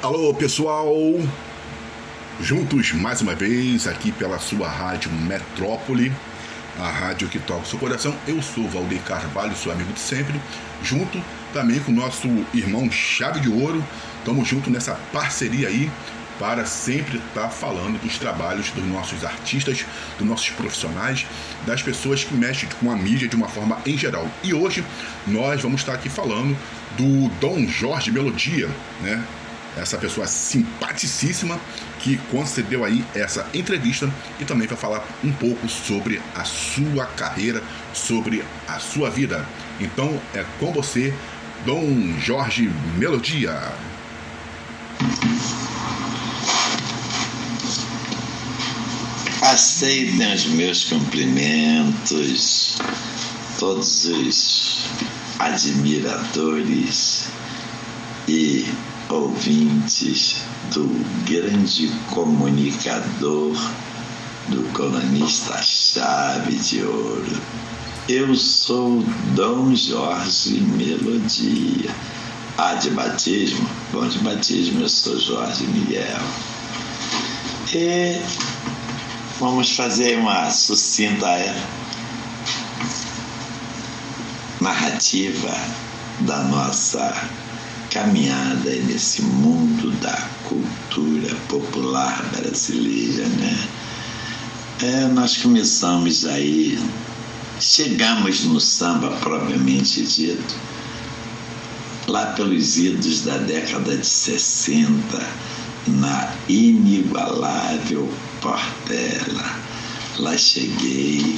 Alô pessoal, juntos mais uma vez aqui pela sua rádio Metrópole, a rádio que toca o seu coração. Eu sou Valdeir Carvalho, seu amigo de sempre, junto também com o nosso irmão Chave de Ouro. Estamos juntos nessa parceria aí para sempre estar falando dos trabalhos dos nossos artistas, dos nossos profissionais, das pessoas que mexem com a mídia de uma forma em geral. E hoje nós vamos estar aqui falando do Dom Jorge Melodia, né? Essa pessoa simpaticíssima que concedeu aí essa entrevista e também vai falar um pouco sobre a sua carreira, sobre a sua vida. Então é com você, Dom Jorge Melodia. Aceitem os meus cumprimentos, todos os admiradores e ouvintes do grande comunicador, do colunista Chave de Ouro. Eu sou Dom Jorge Melodia. Ah, de batismo? Bom, de batismo eu sou Jorge Miguel. E Vamos fazer uma sucinta narrativa da nossa caminhada nesse mundo da cultura popular brasileira, né? É, nós começamos aí, chegamos no samba propriamente dito, lá pelos idos da década de 60, na inigualável Portela. Lá cheguei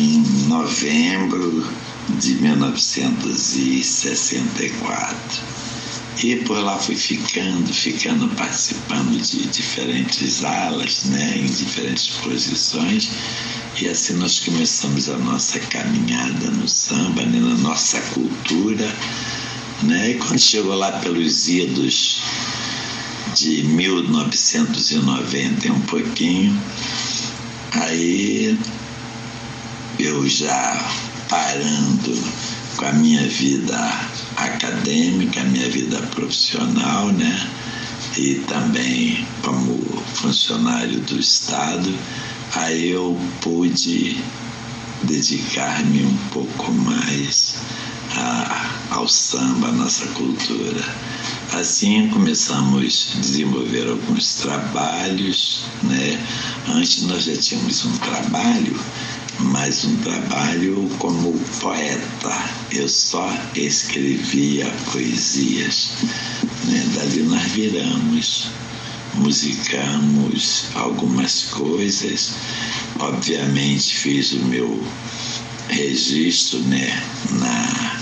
em novembro de 1964. E por lá fui ficando, ficando, participando de diferentes alas, né, em diferentes posições. E assim nós começamos a nossa caminhada no samba, né, na nossa cultura. Né? E quando chegou lá pelos idos de 1990 e um pouquinho, aí eu já parando com a minha vida acadêmica, a minha vida profissional, né? E também como funcionário do Estado, aí eu pude dedicar-me um pouco mais a, ao samba, à nossa cultura. Assim começamos a desenvolver alguns trabalhos, né? Antes nós já tínhamos um trabalho, mas um trabalho como poeta. Eu só escrevia poesias. Né? Dali nós viramos, musicamos algumas coisas. Obviamente fiz o meu registro né? na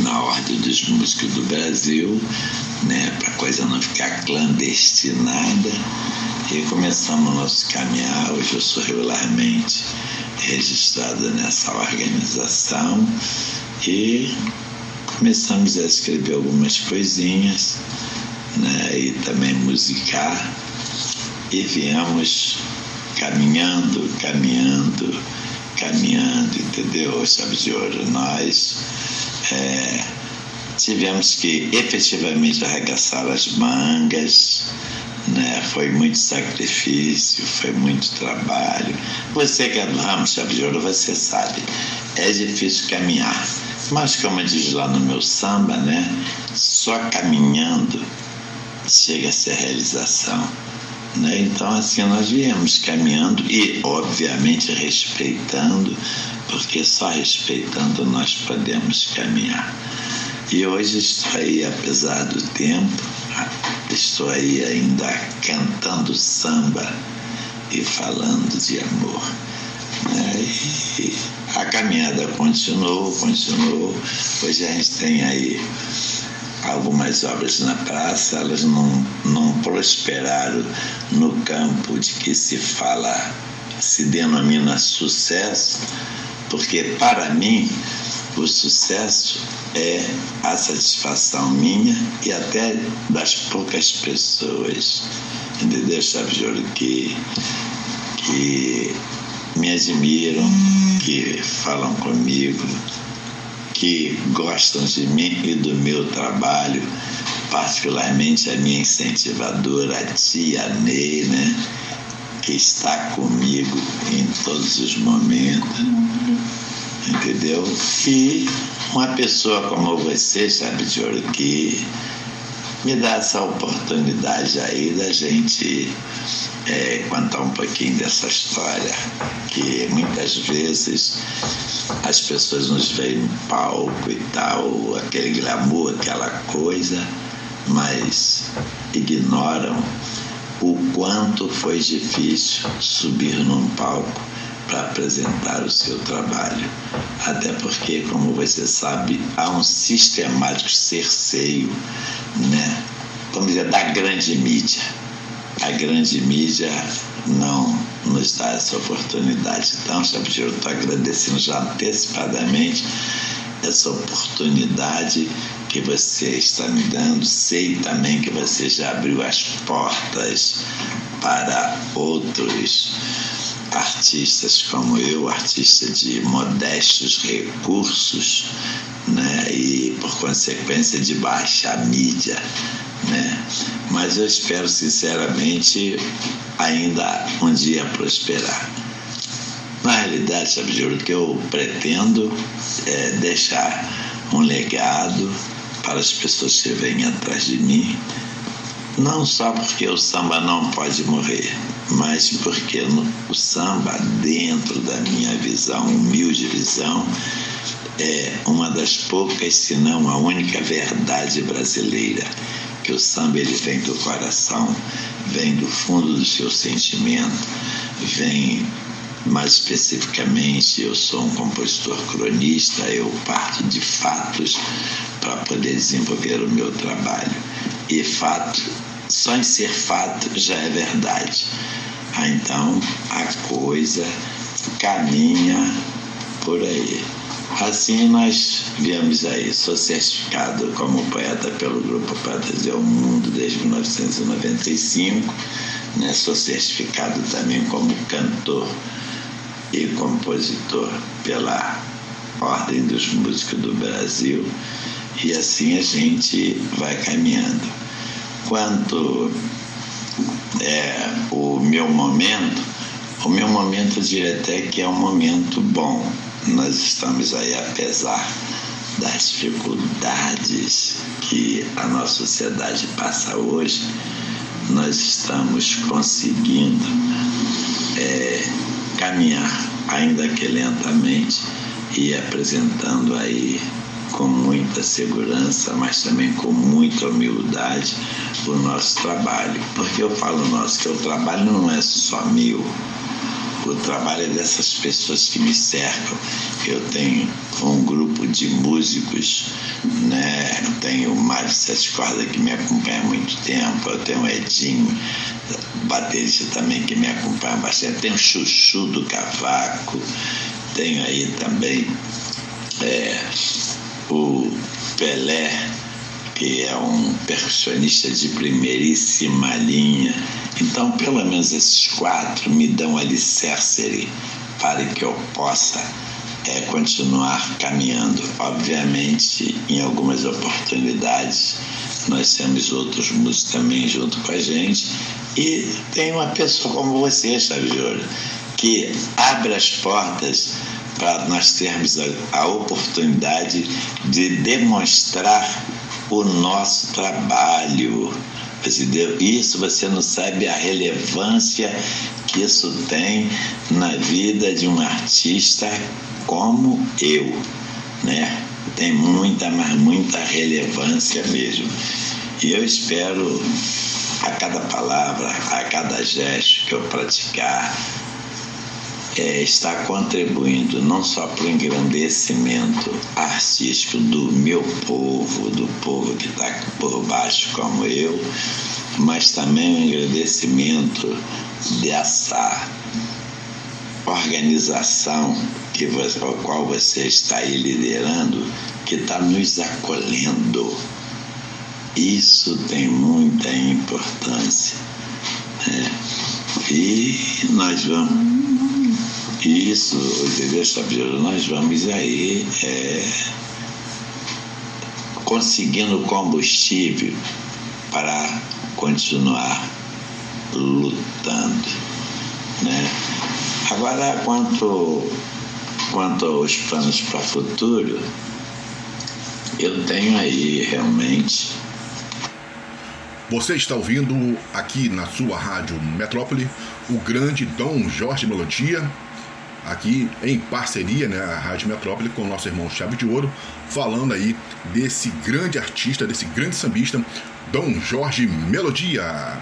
na Ordem dos Músicos do Brasil, né, para a coisa não ficar clandestinada. E começamos nosso caminhar. Hoje eu sou regularmente registrado nessa organização e começamos a escrever algumas coisinhas né, e também musicar. E viemos caminhando, caminhando, caminhando, entendeu? Chave de ouro, nós é, tivemos que efetivamente arregaçar as mangas, né? foi muito sacrifício, foi muito trabalho. Você que é do ramo chave de ouro, você sabe, é difícil caminhar. Mas como diz lá no meu samba, né? Só caminhando chega a ser realização. Né? Então, assim, nós viemos caminhando e, obviamente, respeitando, porque só respeitando nós podemos caminhar. E hoje estou aí, apesar do tempo, estou aí ainda cantando samba e falando de amor. Né? E a caminhada continuou, continuou. Hoje a gente tem aí algumas obras na praça, elas não, não prosperaram no campo de que se fala, se denomina sucesso, porque para mim o sucesso é a satisfação minha e até das poucas pessoas, entendeu, Chave de Ouro, que, que me admiram, que falam comigo, que gostam de mim e do meu trabalho, particularmente a minha incentivadora, a tia Ney, né? Que está comigo em todos os momentos, entendeu? E uma pessoa como você, sabe, de ouro, que me dá essa oportunidade aí da gente é, contar um pouquinho dessa história, que muitas vezes as pessoas nos veem no palco e tal, aquele glamour, aquela coisa, mas ignoram o quanto foi difícil subir num palco para apresentar o seu trabalho. Até porque, como você sabe, há um sistemático cerceio, né? Como dizer, da grande mídia a grande mídia não nos dá essa oportunidade. Então, Chapitiro, estou agradecendo já antecipadamente essa oportunidade que você está me dando. Sei também que você já abriu as portas para outros artistas como eu, artista de modestos recursos, né, e por consequência de baixa mídia, né? Mas eu espero sinceramente ainda um dia prosperar. Na realidade, sabe, Júlio, que eu pretendo é deixar um legado para as pessoas que vêm atrás de mim, não só porque o samba não pode morrer, mas porque o samba, dentro da minha visão, humilde visão, é uma das poucas, se não a única verdade brasileira que o samba ele vem do coração, vem do fundo do seu sentimento, vem mais especificamente, eu sou um compositor cronista, eu parto de fatos para poder desenvolver o meu trabalho. E fato, só em ser fato já é verdade. Ah, então a coisa caminha por aí. Assim nós viemos aí, sou certificado como poeta pelo Grupo Poetas do Mundo desde 1995, né? sou certificado também como cantor e compositor pela Ordem dos Músicos do Brasil e assim a gente vai caminhando. Quanto é o meu momento, o meu momento eu diria até que é um momento bom, nós estamos aí, apesar das dificuldades que a nossa sociedade passa hoje, nós estamos conseguindo é, caminhar, ainda que lentamente, e apresentando aí com muita segurança, mas também com muita humildade o nosso trabalho. Porque eu falo nosso, que o trabalho não é só meu, o trabalho é dessas pessoas que me cercam. Eu tenho um grupo de músicos, né? Eu tenho o Mário Sete Corda que me acompanha há muito tempo, eu tenho o Edinho, baterista também que me acompanha bastante, tenho o Chuchu do Cavaco, tenho aí também é, o Pelé que é um percussionista de primeiríssima linha. Então, pelo menos esses quatro me dão alicerce para que eu possa é, continuar caminhando. Obviamente, em algumas oportunidades, nós temos outros músicos também junto com a gente. E tem uma pessoa como você, Júlio, que abre as portas para nós termos a, a oportunidade de demonstrar o nosso trabalho. Isso você não sabe a relevância que isso tem na vida de um artista como eu, né? Tem muita, mas muita relevância mesmo. E eu espero a cada palavra, a cada gesto que eu praticar, é, está contribuindo não só para o engrandecimento artístico do meu povo, do povo que está por baixo como eu, mas também o engrandecimento dessa organização que você, a qual você está aí liderando, que está nos acolhendo. Isso tem muita importância. Né? E nós vamos isso, entendeu? Nós vamos aí é, conseguindo combustível para continuar lutando. Né? Agora, quanto, quanto aos planos para o futuro, eu tenho aí realmente. Você está ouvindo aqui na sua rádio Metrópole o grande Dom Jorge Melodia, aqui em parceria, né, a Rádio Metrópole com o nosso irmão Chave de Ouro, falando aí desse grande artista, desse grande sambista, Dom Jorge Melodia.